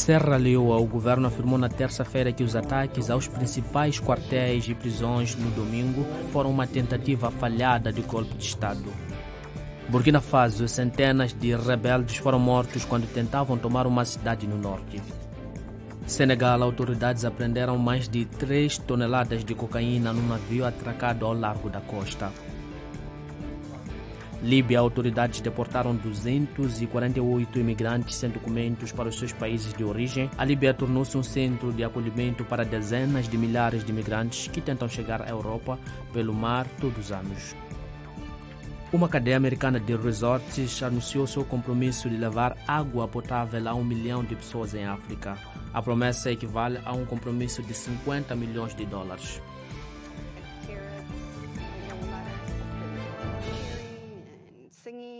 Serra Leoa, o governo afirmou na terça-feira que os ataques aos principais quartéis e prisões no domingo foram uma tentativa falhada de golpe de Estado. Burkina Faso, centenas de rebeldes foram mortos quando tentavam tomar uma cidade no norte. Senegal, autoridades apreenderam mais de 3 toneladas de cocaína num navio atracado ao largo da costa. Líbia, autoridades deportaram 248 imigrantes sem documentos para os seus países de origem. A Líbia tornou-se um centro de acolhimento para dezenas de milhares de imigrantes que tentam chegar à Europa pelo mar todos os anos. Uma cadeia americana de resorts anunciou seu compromisso de levar água potável a um milhão de pessoas em África. A promessa equivale a um compromisso de 50 milhões de dólares. singing